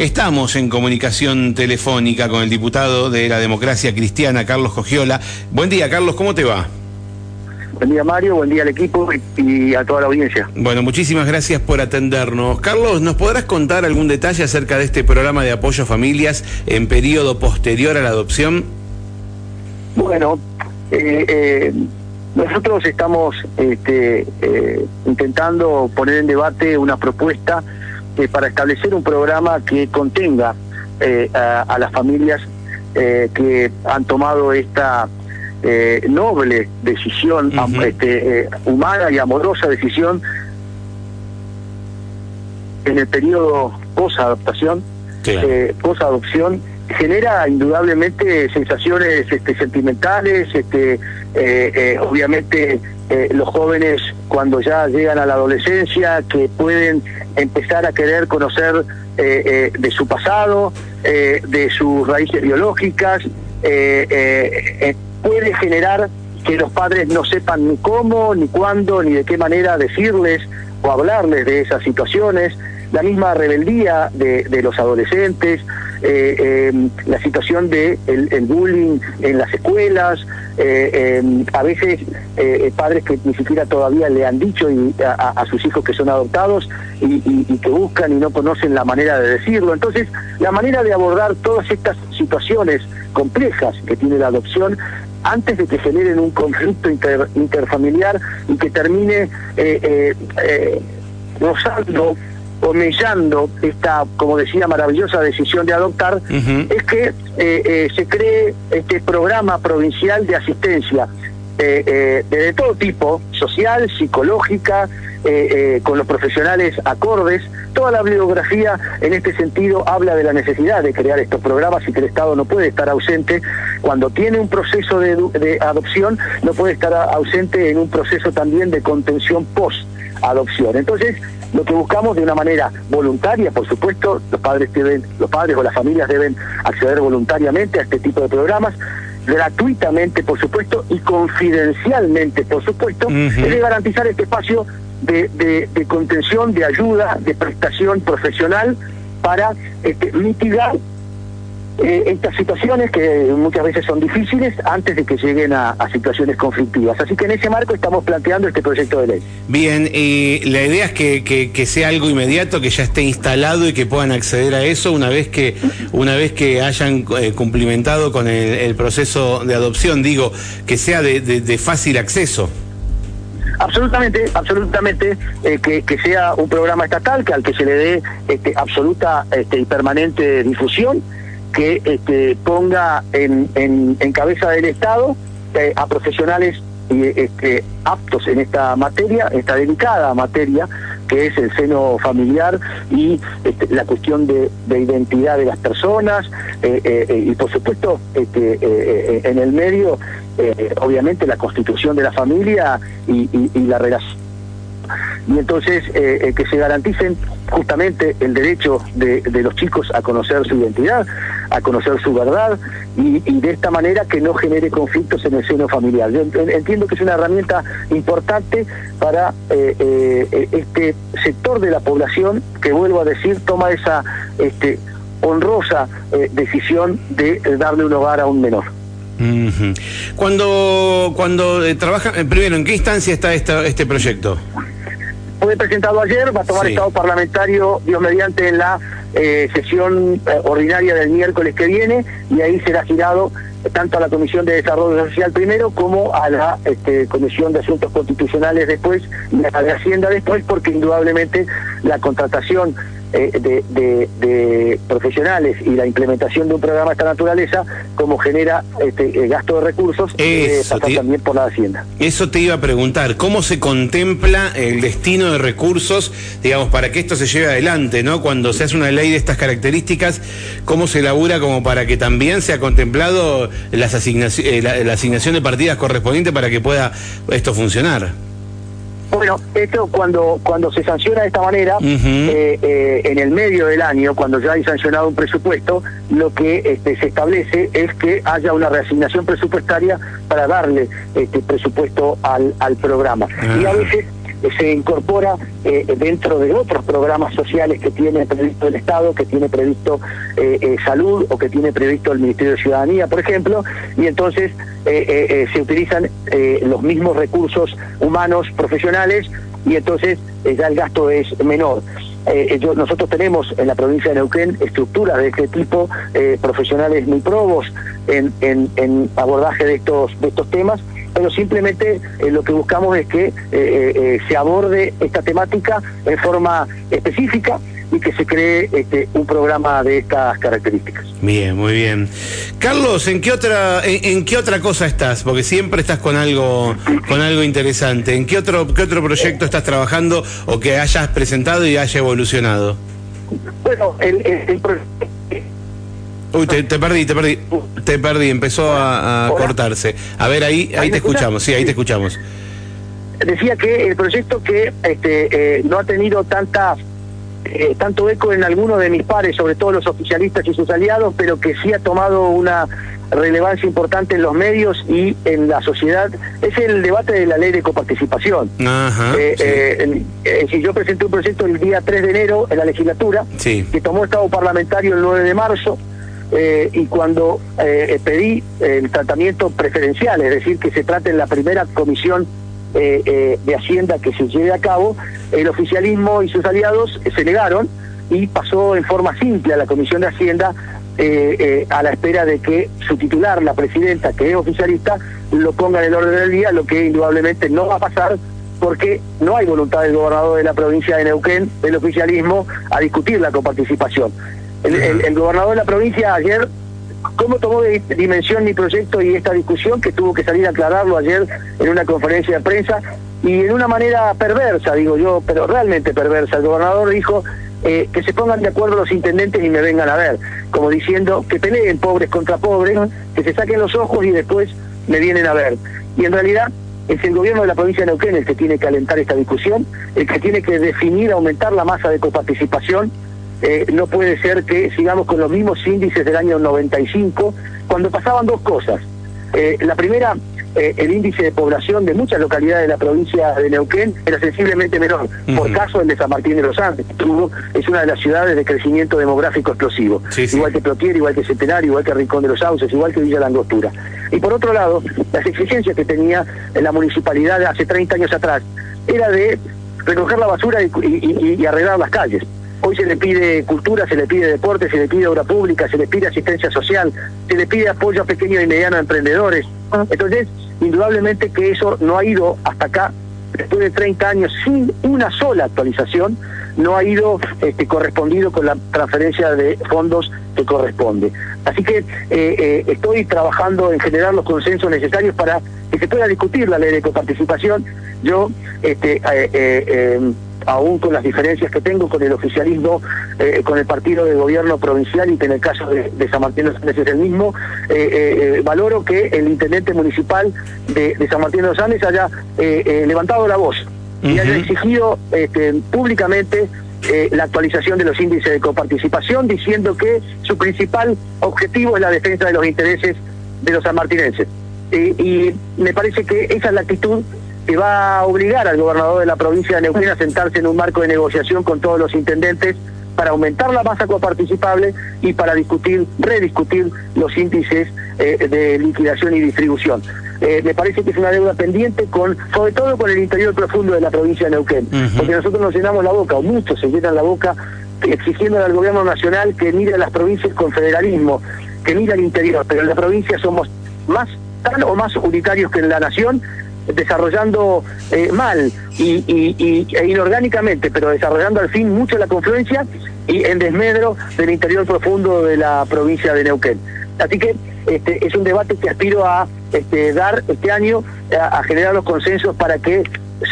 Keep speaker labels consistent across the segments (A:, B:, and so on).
A: Estamos en comunicación telefónica con el diputado de la democracia cristiana, Carlos Cogiola. Buen día, Carlos, ¿cómo te va?
B: Buen día, Mario, buen día al equipo y a toda la audiencia.
A: Bueno, muchísimas gracias por atendernos. Carlos, ¿nos podrás contar algún detalle acerca de este programa de apoyo a familias en periodo posterior a la adopción?
B: Bueno, eh, eh, nosotros estamos este, eh, intentando poner en debate una propuesta para establecer un programa que contenga a, las familias que han tomado esta noble decisión, este, humana y amorosa decisión en el periodo post-adaptación, post-adopción, genera indudablemente sensaciones este, sentimentales, este, eh, eh, obviamente eh, los jóvenes cuando ya llegan a la adolescencia, que pueden empezar a querer conocer de su pasado, de sus raíces biológicas, puede generar que los padres no sepan ni cómo, ni cuándo, ni de qué manera decirles o hablarles de esas situaciones, la misma rebeldía de, los adolescentes, eh, eh, la situación de el, bullying en las escuelas, eh, a veces padres que ni siquiera todavía le han dicho a, sus hijos que son adoptados y, que buscan y no conocen la manera de decirlo. Entonces, la manera de abordar todas estas situaciones complejas que tiene la adopción antes de que generen un conflicto interfamiliar y que termine rozando o esta, como decía, maravillosa decisión de adoptar, es que eh, eh, se cree este programa provincial de asistencia eh, de todo tipo, social, psicológica, con los profesionales acordes. Toda la bibliografía en este sentido habla de la necesidad de crear estos programas y que el Estado no puede estar ausente cuando tiene un proceso de, de adopción, no puede estar ausente en un proceso también de contención post adopción. Entonces, lo que buscamos de una manera voluntaria, por supuesto, los padres deben, los padres o las familias deben acceder voluntariamente a este tipo de programas, gratuitamente, por supuesto, y confidencialmente, por supuesto, es de garantizar este espacio de, de, contención, de ayuda, de prestación profesional para este, mitigar eh, estas situaciones que muchas veces son difíciles antes de que lleguen a, situaciones conflictivas. Así que en ese marco estamos planteando este proyecto de ley.
A: Bien, y la idea es que, que, sea algo inmediato, que ya esté instalado y que puedan acceder a eso una vez que, una vez que hayan eh, cumplimentado con el, proceso de adopción, digo, que sea de, fácil acceso.
B: Absolutamente, absolutamente, eh, que, que, sea un programa estatal que al que se le dé este, absoluta este, y permanente difusión que este, ponga en, en, cabeza del Estado eh, a profesionales este, aptos en esta materia, esta delicada materia, que es el seno familiar y este, la cuestión de, identidad de las personas, eh, eh, y por supuesto este, en el medio, obviamente, la constitución de la familia y la relación y entonces eh, eh, que se garanticen justamente el derecho de, los chicos a conocer su identidad, a conocer su verdad y, de esta manera que no genere conflictos en el seno familiar. Yo entiendo que es una herramienta importante para eh, este sector de la población que, vuelvo a decir, toma esa este, honrosa decisión de darle un hogar a un menor.
A: Cuando, cuando trabaja, primero, ¿en qué instancia está este proyecto?
B: Fue presentado ayer, va a tomar estado parlamentario, Dios mediante, en la eh, sesión eh, ordinaria del miércoles que viene, y ahí será girado tanto a la Comisión de Desarrollo Social primero como a la este, Comisión de Asuntos Constitucionales después y a la de Hacienda después, porque indudablemente la contratación eh, de, profesionales y la implementación de un programa de esta naturaleza, como genera este, gasto de recursos, eh, también por la Hacienda.
A: Eso te iba a preguntar, ¿cómo se contempla el destino de recursos, digamos, para que esto se lleve adelante, ¿no? Cuando se hace una ley de estas características, ¿cómo se elabora como para que también sea contemplado las asignación, la, la asignación de partidas correspondientes para que pueda esto funcionar?
B: Bueno, esto cuando cuando se sanciona de esta manera, eh, eh, en el medio del año, cuando ya hay sancionado un presupuesto, lo que este, se establece es que haya una reasignación presupuestaria para darle este presupuesto al, al programa. Y a veces se incorpora dentro de otros programas sociales que tiene previsto el Estado, que tiene previsto salud o que tiene previsto el Ministerio de Ciudadanía, por ejemplo, y entonces se utilizan los mismos recursos humanos profesionales y entonces ya el gasto es menor. Eh, nosotros tenemos en la provincia de Neuquén estructuras de este tipo, eh, profesionales muy probos en, en, abordaje de estos, de estos temas, pero simplemente eh, lo que buscamos es que se aborde esta temática en forma específica y que se cree este, un programa de estas características.
A: Bien, muy bien. Carlos, ¿en qué otra en, qué otra cosa estás? Porque siempre estás con algo con algo interesante. ¿En qué otro qué otro proyecto estás trabajando o que hayas presentado y haya evolucionado?
B: Bueno, el, el,
A: Uy, te, perdí, te perdí, te perdí, empezó a, cortarse. A ver, ahí, ahí, te escuchamos, sí, ahí te escuchamos.
B: Decía que el proyecto que este, eh, no ha tenido tanta eh, tanto eco en algunos de mis pares, sobre todo los oficialistas y sus aliados, pero que sí ha tomado una relevancia importante en los medios y en la sociedad, es el debate de la ley de coparticipación. Eh, eh, si yo presenté un proyecto el día 3 de enero en la legislatura, que tomó estado parlamentario el 9 de marzo, y cuando pedí el tratamiento preferencial, es decir, que se trate en la primera comisión eh, eh, de Hacienda que se lleve a cabo, el oficialismo y sus aliados se negaron y pasó en forma simple a la Comisión de Hacienda eh, a la espera de que su titular, la presidenta, que es oficialista, lo ponga en el orden del día, lo que indudablemente no va a pasar porque no hay voluntad del gobernador de la provincia de Neuquén, del oficialismo, a discutir la coparticipación. El gobernador de la provincia ayer cómo tomó de dimensión mi proyecto y esta discusión, que tuvo que salir a aclararlo ayer en una conferencia de prensa, y en una manera perversa, digo yo, pero realmente perversa. El gobernador dijo eh, que se pongan de acuerdo los intendentes y me vengan a ver, como diciendo que peleen pobres contra pobres, que se saquen los ojos y después me vienen a ver. Y en realidad es el gobierno de la provincia de Neuquén el que tiene que alentar esta discusión, el que tiene que definir, aumentar la masa de coparticipación, eh, no puede ser que sigamos con los mismos índices del año 95, cuando pasaban dos cosas. Eh, la primera, eh, el índice de población de muchas localidades de la provincia de Neuquén era sensiblemente menor. Por caso, el de San Martín de los Andes, es una de las ciudades de crecimiento demográfico explosivo. Igual que Plotier, igual que Centenario, igual que Rincón de los Sauces, igual que Villa Langostura. Y por otro lado, las exigencias que tenía en la municipalidad hace 30 años atrás era de recoger la basura y arreglar las calles. Hoy se le pide cultura, se le pide deporte, se le pide obra pública, se le pide asistencia social, se le pide apoyo a pequeños y medianos emprendedores. Entonces, indudablemente que eso no ha ido hasta acá, después de 30 años, sin una sola actualización, no ha ido este, correspondido con la transferencia de fondos que corresponde. Así que eh, eh, estoy trabajando en generar los consensos necesarios para que se pueda discutir la ley de coparticipación. Yo, este, eh, aún con las diferencias que tengo con el oficialismo, eh, con el partido de gobierno provincial y que en el caso de, San Martín de los Andes es el mismo, eh, eh, valoro que el intendente municipal de, San Martín de los Andes haya levantado la voz y haya exigido este, públicamente la actualización de los índices de coparticipación, diciendo que su principal objetivo es la defensa de los intereses de los sanmartinenses. y me parece que esa es la actitud que va a obligar al gobernador de la provincia de Neuquén a sentarse en un marco de negociación con todos los intendentes para aumentar la masa coparticipable y para discutir, rediscutir los índices eh, de liquidación y distribución. Eh, me parece que es una deuda pendiente con, sobre todo con el interior profundo de la provincia de Neuquén, porque nosotros nos llenamos la boca, o muchos se llenan la boca exigiendo al gobierno nacional que mire a las provincias con federalismo, que mire al interior, pero en la provincia somos más tan o más unitarios que en la nación desarrollando eh, mal y, e inorgánicamente, pero desarrollando al fin mucho la confluencia y en desmedro del interior profundo de la provincia de Neuquén. Así que este, es un debate que aspiro a este, dar este año, a, generar los consensos para que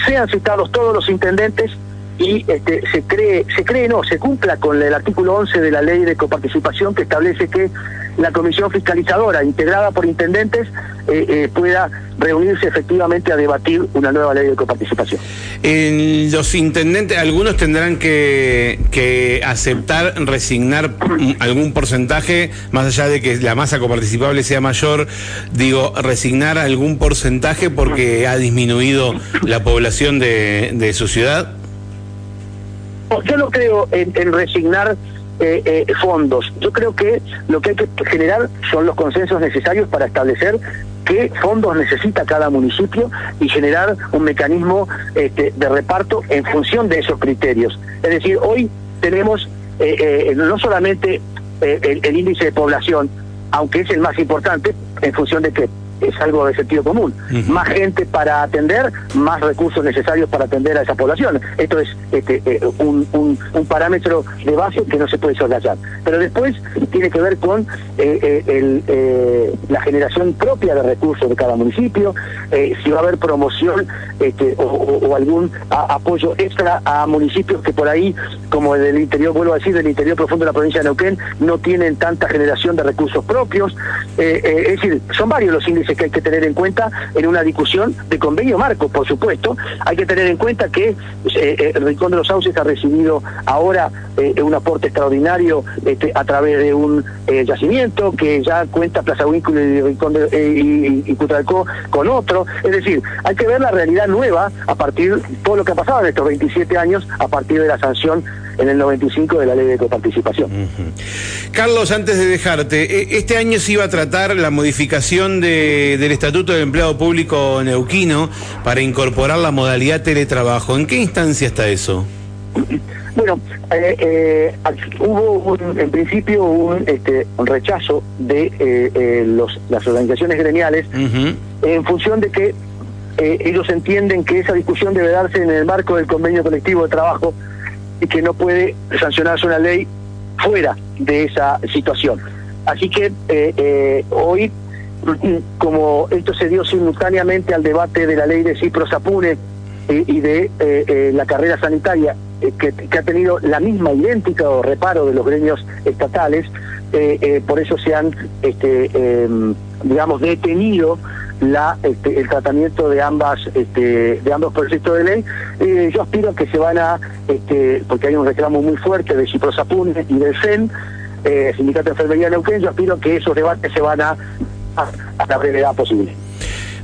B: sean citados todos los intendentes y este, se cree, se cree no, se cumpla con el artículo 11 de la ley de coparticipación que establece que la comisión fiscalizadora integrada por intendentes eh, eh, pueda reunirse efectivamente a debatir una nueva ley de coparticipación.
A: En los intendentes, algunos tendrán que, que aceptar, resignar algún porcentaje, más allá de que la masa coparticipable sea mayor, digo, resignar algún porcentaje porque ha disminuido la población de, de su ciudad.
B: Yo no creo en, resignar eh, eh, fondos. Yo creo que lo que hay que generar son los consensos necesarios para establecer qué fondos necesita cada municipio y generar un mecanismo este, de reparto en función de esos criterios. Es decir, hoy tenemos eh, no solamente el índice de población, aunque es el más importante, en función de que es algo de sentido común. Más gente para atender, más recursos necesarios para atender a esa población. Esto es este, eh, un, un, parámetro de base que no se puede soslayar. Pero después tiene que ver con eh, eh, la generación propia de recursos de cada municipio, si va a haber promoción este, o, algún apoyo extra a municipios que por ahí, como el del interior, vuelvo a decir, del interior profundo de la provincia de Neuquén, no tienen tanta generación de recursos propios. es decir, son varios los índices que hay que tener en cuenta en una discusión de convenio marco, por supuesto. Hay que tener en cuenta que eh, eh, el Rincón de los Sauces ha recibido ahora eh, un aporte extraordinario este, a través de un yacimiento que ya cuenta Plaza Vínculo y Rincón de, y, Cutralcó con otro. Es decir, hay que ver la realidad nueva a partir de todo lo que ha pasado en estos 27 años a partir de la sanción en el 95 de la ley de coparticipación.
A: Carlos, antes de dejarte, e, este año se iba a tratar la modificación del Estatuto del Empleado Público Neuquino para incorporar la modalidad teletrabajo. ¿En qué instancia está eso?
B: Bueno, eh, eh, hubo en principio un, este, rechazo de eh, los, las organizaciones gremiales en función de que ellos entienden que esa discusión debe darse en el marco del convenio colectivo de trabajo que no puede sancionarse una ley fuera de esa situación. Así que eh, eh, hoy, como esto se dio simultáneamente al debate de la ley de Cipro Sapune eh, y de la carrera sanitaria, que, ha tenido la misma idéntica o reparo de los gremios estatales, por eso se han, este, digamos, detenido la este, el tratamiento de ambas este, de ambos proyectos de ley. Eh, yo aspiro a que se van a este, porque hay un reclamo muy fuerte de Ciprosapune y del CEN eh, Sindicato de Enfermería de Neuquén yo aspiro a que esos debates se van a a, la brevedad posible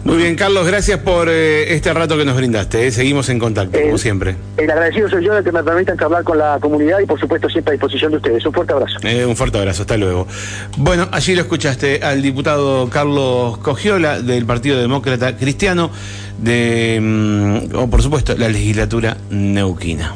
A: muy bien, Carlos, gracias por eh, este rato que nos brindaste. Seguimos en contacto, como siempre.
B: El agradecido soy yo de que me permitan hablar con la comunidad y, por supuesto, siempre a disposición de ustedes. Un fuerte abrazo.
A: un fuerte abrazo, hasta luego. Bueno, allí lo escuchaste al diputado Carlos Cogiola del Partido Demócrata Cristiano, de, mm, o por supuesto, la legislatura neuquina.